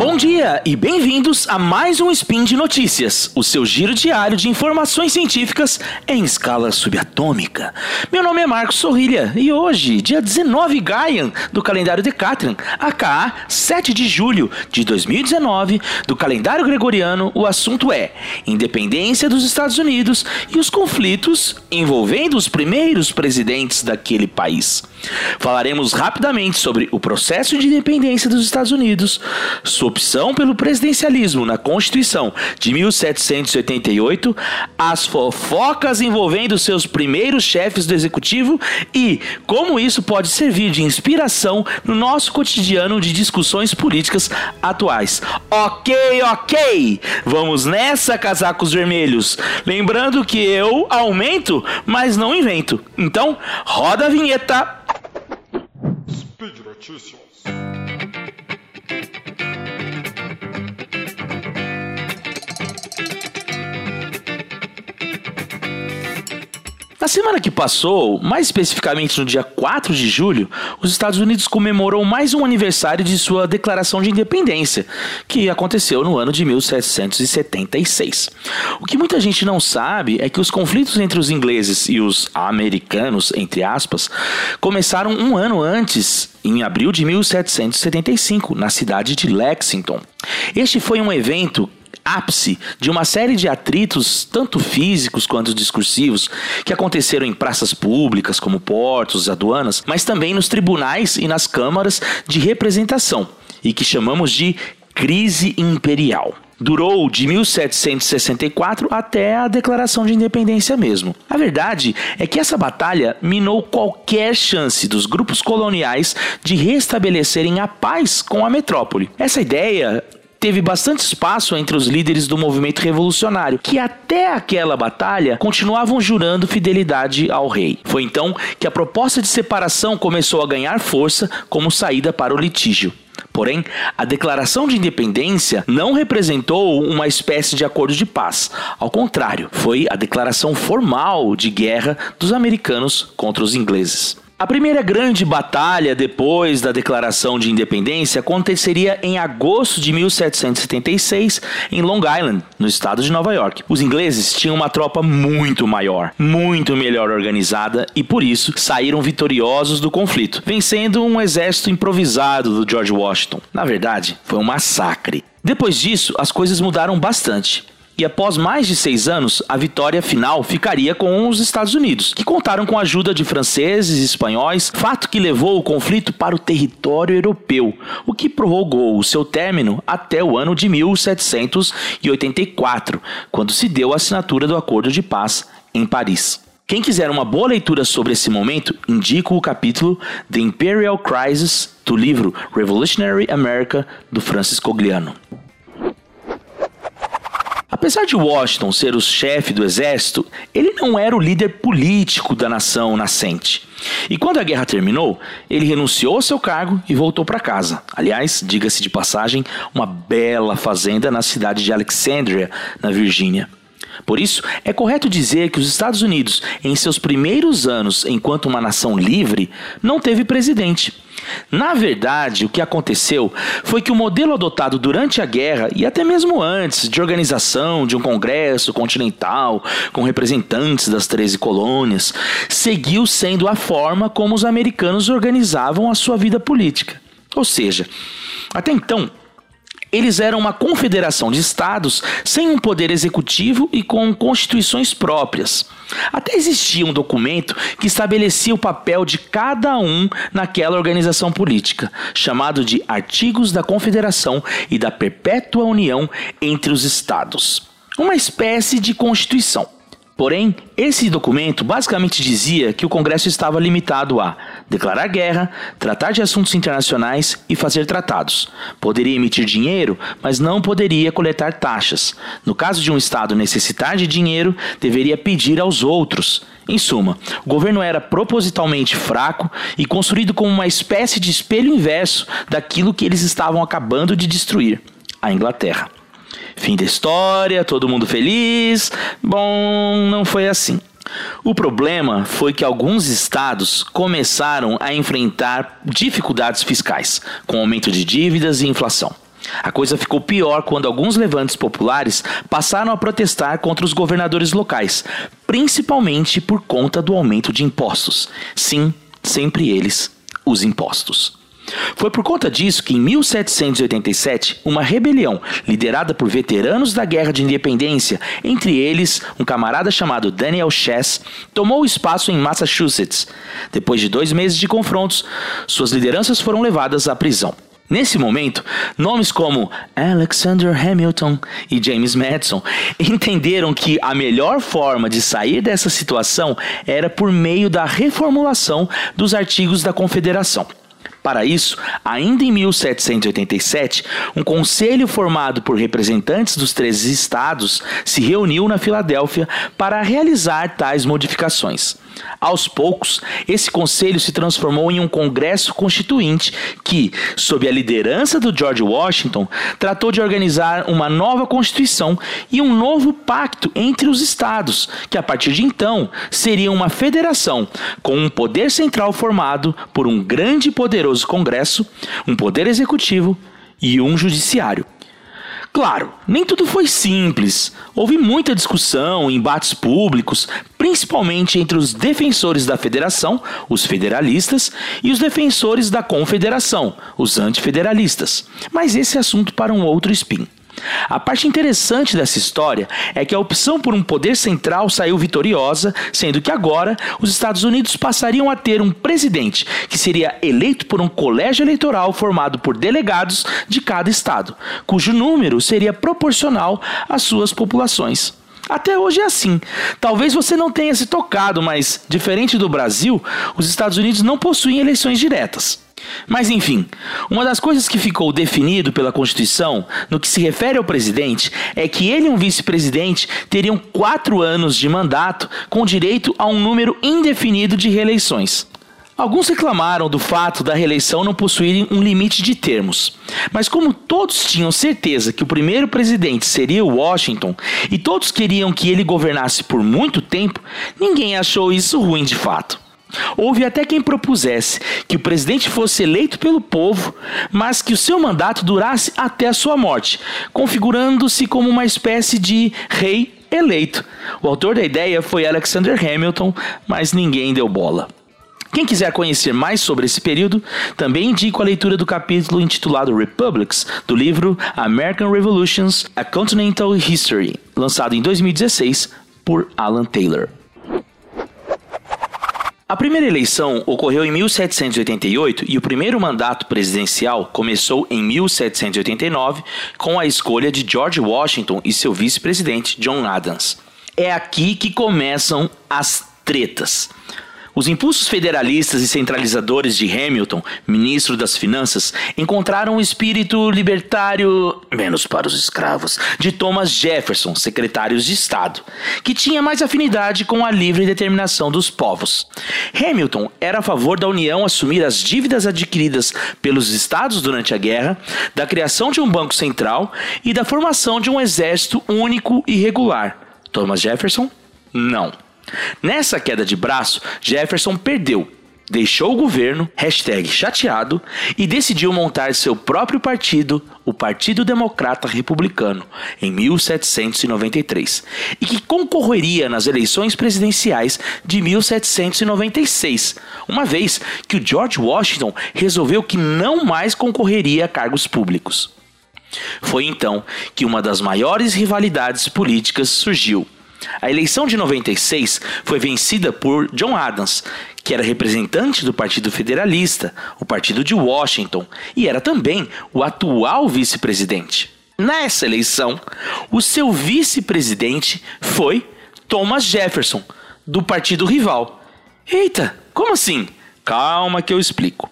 Bom dia e bem-vindos a mais um Spin de Notícias, o seu giro diário de informações científicas em escala subatômica. Meu nome é Marcos Sorrilha e hoje, dia 19 Gaian do calendário Decatrian, aka 7 de julho de 2019, do calendário gregoriano, o assunto é independência dos Estados Unidos e os conflitos envolvendo os primeiros presidentes daquele país. Falaremos rapidamente sobre o processo de independência dos Estados Unidos, sua opção pelo presidencialismo na Constituição de 1788, as fofocas envolvendo seus primeiros chefes do executivo e como isso pode servir de inspiração no nosso cotidiano de discussões políticas atuais. Ok, ok! Vamos nessa, casacos vermelhos! Lembrando que eu aumento, mas não invento. Então, roda a vinheta! Speed Notícias. Semana que passou, mais especificamente no dia 4 de julho, os Estados Unidos comemorou mais um aniversário de sua declaração de independência, que aconteceu no ano de 1776. O que muita gente não sabe é que os conflitos entre os ingleses e os americanos, entre aspas, começaram um ano antes, em abril de 1775, na cidade de Lexington. Este foi um evento ápice de uma série de atritos, tanto físicos quanto discursivos, que aconteceram em praças públicas, como portos, aduanas, mas também nos tribunais e nas câmaras de representação, e que chamamos de crise imperial durou de 1764 até a declaração de independência mesmo. A verdade é que essa batalha minou qualquer chance dos grupos coloniais de restabelecerem a paz com a metrópole. Essa ideia teve bastante espaço entre os líderes do movimento revolucionário, que até aquela batalha continuavam jurando fidelidade ao rei. Foi então que a proposta de separação começou a ganhar força como saída para o litígio. Porém, a declaração de independência não representou uma espécie de acordo de paz. Ao contrário, foi a declaração formal de guerra dos americanos contra os ingleses. A primeira grande batalha depois da declaração de independência aconteceria em agosto de 1776 em Long Island, no estado de Nova York. Os ingleses tinham uma tropa muito maior, muito melhor organizada e por isso saíram vitoriosos do conflito, vencendo um exército improvisado do George Washington. Na verdade, foi um massacre. Depois disso, as coisas mudaram bastante e após mais de seis anos, a vitória final ficaria com os Estados Unidos, que contaram com a ajuda de franceses e espanhóis, fato que levou o conflito para o território europeu, o que prorrogou o seu término até o ano de 1784, quando se deu a assinatura do Acordo de Paz em Paris. Quem quiser uma boa leitura sobre esse momento, indico o capítulo The Imperial Crisis do livro Revolutionary America do Francis Cogliano. Apesar de Washington ser o chefe do exército, ele não era o líder político da nação nascente. E quando a guerra terminou, ele renunciou ao seu cargo e voltou para casa. Aliás, diga-se de passagem, uma bela fazenda na cidade de Alexandria, na Virgínia. Por isso, é correto dizer que os Estados Unidos, em seus primeiros anos enquanto uma nação livre, não teve presidente. Na verdade, o que aconteceu foi que o modelo adotado durante a guerra e até mesmo antes de organização de um congresso continental com representantes das 13 colônias seguiu sendo a forma como os americanos organizavam a sua vida política. Ou seja, até então, eles eram uma confederação de estados sem um poder executivo e com constituições próprias. Até existia um documento que estabelecia o papel de cada um naquela organização política, chamado de Artigos da Confederação e da Perpétua União entre os Estados. Uma espécie de constituição. Porém, esse documento basicamente dizia que o Congresso estava limitado a declarar guerra, tratar de assuntos internacionais e fazer tratados. Poderia emitir dinheiro, mas não poderia coletar taxas. No caso de um Estado necessitar de dinheiro, deveria pedir aos outros. Em suma, o governo era propositalmente fraco e construído como uma espécie de espelho inverso daquilo que eles estavam acabando de destruir a Inglaterra. Fim da história, todo mundo feliz. Bom, não foi assim. O problema foi que alguns estados começaram a enfrentar dificuldades fiscais, com aumento de dívidas e inflação. A coisa ficou pior quando alguns levantes populares passaram a protestar contra os governadores locais, principalmente por conta do aumento de impostos. Sim, sempre eles, os impostos. Foi por conta disso que, em 1787, uma rebelião liderada por veteranos da Guerra de Independência, entre eles um camarada chamado Daniel Chess, tomou espaço em Massachusetts. Depois de dois meses de confrontos, suas lideranças foram levadas à prisão. Nesse momento, nomes como Alexander Hamilton e James Madison entenderam que a melhor forma de sair dessa situação era por meio da reformulação dos artigos da Confederação. Para isso, ainda em 1787, um conselho formado por representantes dos 13 estados se reuniu na Filadélfia para realizar tais modificações. Aos poucos, esse conselho se transformou em um congresso constituinte que, sob a liderança do George Washington, tratou de organizar uma nova constituição e um novo pacto entre os estados, que a partir de então seria uma federação com um poder central formado por um grande e poderoso congresso, um poder executivo e um judiciário. Claro, nem tudo foi simples. Houve muita discussão, embates públicos, principalmente entre os defensores da federação, os federalistas, e os defensores da confederação, os antifederalistas. Mas esse é assunto para um outro spin. A parte interessante dessa história é que a opção por um poder central saiu vitoriosa, sendo que agora os Estados Unidos passariam a ter um presidente que seria eleito por um colégio eleitoral formado por delegados de cada estado, cujo número seria proporcional às suas populações. Até hoje é assim. Talvez você não tenha se tocado, mas, diferente do Brasil, os Estados Unidos não possuem eleições diretas. Mas enfim, uma das coisas que ficou definido pela Constituição no que se refere ao presidente é que ele e um vice-presidente teriam quatro anos de mandato com direito a um número indefinido de reeleições. Alguns reclamaram do fato da reeleição não possuírem um limite de termos, mas como todos tinham certeza que o primeiro presidente seria Washington e todos queriam que ele governasse por muito tempo, ninguém achou isso ruim de fato. Houve até quem propusesse que o presidente fosse eleito pelo povo, mas que o seu mandato durasse até a sua morte, configurando-se como uma espécie de rei eleito. O autor da ideia foi Alexander Hamilton, mas ninguém deu bola. Quem quiser conhecer mais sobre esse período, também indico a leitura do capítulo intitulado Republics, do livro American Revolutions: A Continental History, lançado em 2016 por Alan Taylor. A primeira eleição ocorreu em 1788 e o primeiro mandato presidencial começou em 1789 com a escolha de George Washington e seu vice-presidente John Adams. É aqui que começam as tretas. Os impulsos federalistas e centralizadores de Hamilton, ministro das Finanças, encontraram o espírito libertário, menos para os escravos, de Thomas Jefferson, secretário de Estado, que tinha mais afinidade com a livre determinação dos povos. Hamilton era a favor da União assumir as dívidas adquiridas pelos estados durante a guerra, da criação de um banco central e da formação de um exército único e regular. Thomas Jefferson? Não. Nessa queda de braço, Jefferson perdeu, deixou o governo, chateado, e decidiu montar seu próprio partido, o Partido Democrata Republicano, em 1793, e que concorreria nas eleições presidenciais de 1796, uma vez que o George Washington resolveu que não mais concorreria a cargos públicos. Foi então que uma das maiores rivalidades políticas surgiu a eleição de 96 foi vencida por John Adams, que era representante do Partido Federalista, o Partido de Washington, e era também o atual vice-presidente. Nessa eleição, o seu vice-presidente foi Thomas Jefferson, do partido rival. Eita, como assim? Calma que eu explico.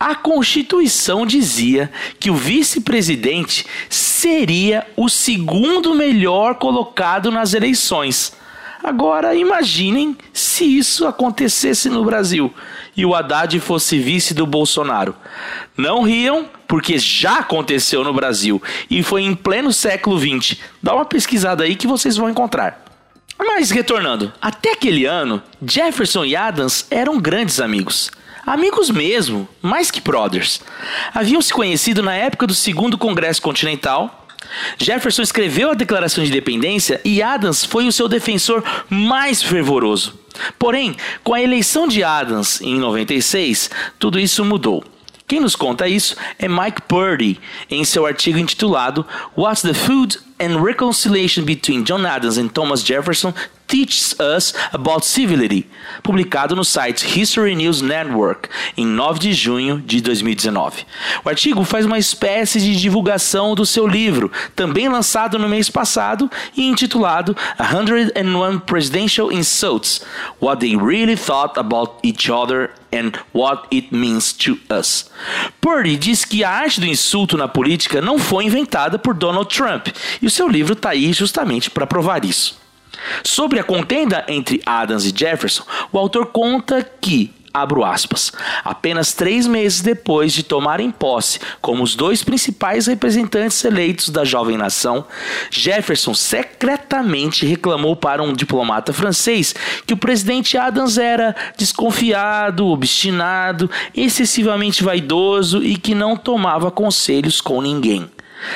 A Constituição dizia que o vice-presidente seria o segundo melhor colocado nas eleições. Agora imaginem se isso acontecesse no Brasil e o Haddad fosse vice do Bolsonaro. Não riam, porque já aconteceu no Brasil e foi em pleno século XX. Dá uma pesquisada aí que vocês vão encontrar. Mas retornando, até aquele ano, Jefferson e Adams eram grandes amigos. Amigos mesmo, mais que brothers. Haviam se conhecido na época do segundo Congresso Continental. Jefferson escreveu a Declaração de Independência e Adams foi o seu defensor mais fervoroso. Porém, com a eleição de Adams em 96, tudo isso mudou. Quem nos conta isso é Mike Purdy, em seu artigo intitulado What's the Food and Reconciliation Between John Adams and Thomas Jefferson Teaches Us About Civility, publicado no site History News Network em 9 de junho de 2019. O artigo faz uma espécie de divulgação do seu livro, também lançado no mês passado e intitulado 101 Presidential Insults: What They Really Thought About Each Other and What It Means to Us. Purdy diz que a arte do insulto na política não foi inventada por Donald Trump, e o seu livro está aí justamente para provar isso. Sobre a contenda entre Adams e Jefferson, o autor conta que abro aspas, apenas três meses depois de tomarem posse como os dois principais representantes eleitos da jovem nação, Jefferson secretamente reclamou para um diplomata francês que o presidente Adams era desconfiado, obstinado, excessivamente vaidoso e que não tomava conselhos com ninguém.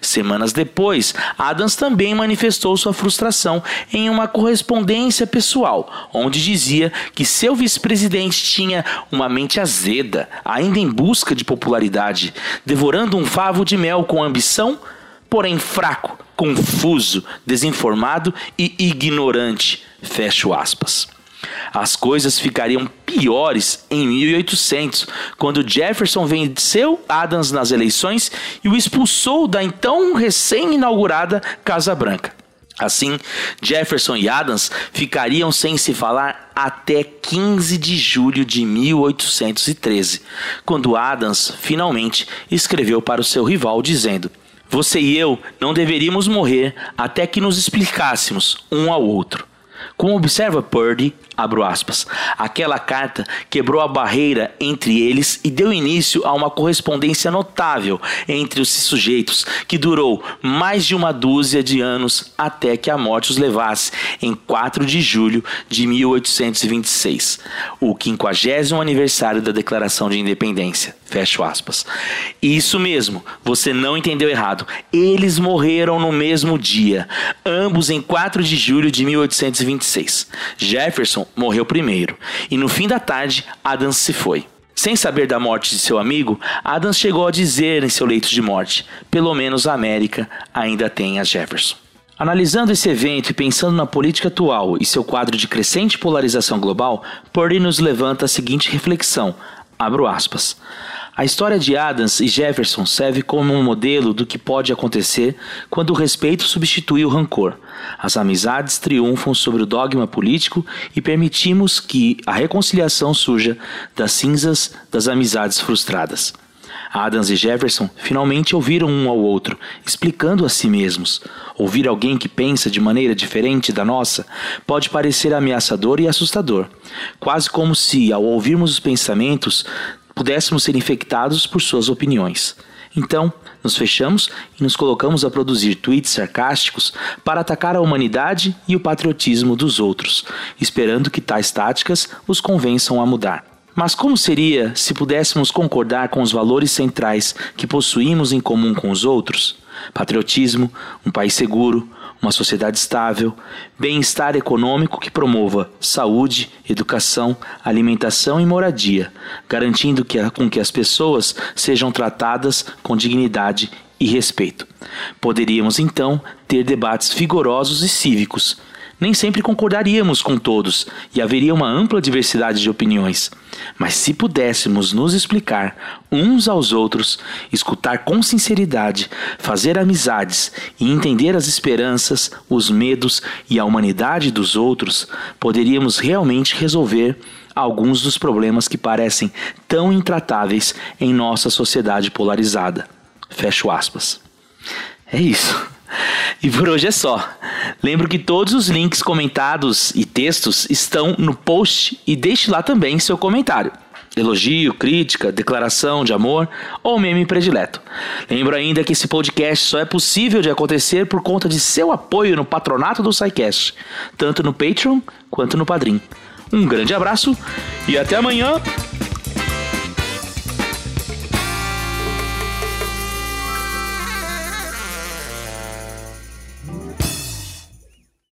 Semanas depois, Adams também manifestou sua frustração em uma correspondência pessoal, onde dizia que seu vice-presidente tinha uma mente azeda, ainda em busca de popularidade, devorando um favo de mel com ambição, porém fraco, confuso, desinformado e ignorante. Fecho aspas. As coisas ficariam piores em 1800, quando Jefferson venceu Adams nas eleições e o expulsou da então recém-inaugurada Casa Branca. Assim, Jefferson e Adams ficariam sem se falar até 15 de julho de 1813, quando Adams finalmente escreveu para o seu rival dizendo: Você e eu não deveríamos morrer até que nos explicássemos um ao outro. Como observa Purdy, abro aspas, aquela carta quebrou a barreira entre eles e deu início a uma correspondência notável entre os sujeitos, que durou mais de uma dúzia de anos até que a morte os levasse em 4 de julho de 1826, o 50 aniversário da Declaração de Independência. Fecho aspas. Isso mesmo, você não entendeu errado. Eles morreram no mesmo dia, ambos em 4 de julho de 1826. Jefferson morreu primeiro, e no fim da tarde, Adams se foi. Sem saber da morte de seu amigo, Adams chegou a dizer em seu leito de morte: pelo menos a América ainda tem a Jefferson. Analisando esse evento e pensando na política atual e seu quadro de crescente polarização global, Purdy nos levanta a seguinte reflexão: abro aspas. A história de Adams e Jefferson serve como um modelo do que pode acontecer quando o respeito substitui o rancor. As amizades triunfam sobre o dogma político e permitimos que a reconciliação surja das cinzas das amizades frustradas. Adams e Jefferson finalmente ouviram um ao outro, explicando a si mesmos. Ouvir alguém que pensa de maneira diferente da nossa pode parecer ameaçador e assustador, quase como se, ao ouvirmos os pensamentos pudéssemos ser infectados por suas opiniões. Então, nos fechamos e nos colocamos a produzir tweets sarcásticos para atacar a humanidade e o patriotismo dos outros, esperando que tais táticas os convençam a mudar. Mas como seria se pudéssemos concordar com os valores centrais que possuímos em comum com os outros? Patriotismo, um país seguro, uma sociedade estável, bem-estar econômico que promova saúde, educação, alimentação e moradia, garantindo que, com que as pessoas sejam tratadas com dignidade e respeito. Poderíamos então ter debates vigorosos e cívicos, nem sempre concordaríamos com todos e haveria uma ampla diversidade de opiniões. Mas se pudéssemos nos explicar uns aos outros, escutar com sinceridade, fazer amizades e entender as esperanças, os medos e a humanidade dos outros, poderíamos realmente resolver alguns dos problemas que parecem tão intratáveis em nossa sociedade polarizada. Fecho aspas. É isso. E por hoje é só. Lembro que todos os links comentados e textos estão no post e deixe lá também seu comentário. Elogio, crítica, declaração de amor ou meme predileto. Lembro ainda que esse podcast só é possível de acontecer por conta de seu apoio no patronato do SciCast, tanto no Patreon quanto no Padrim. Um grande abraço e até amanhã!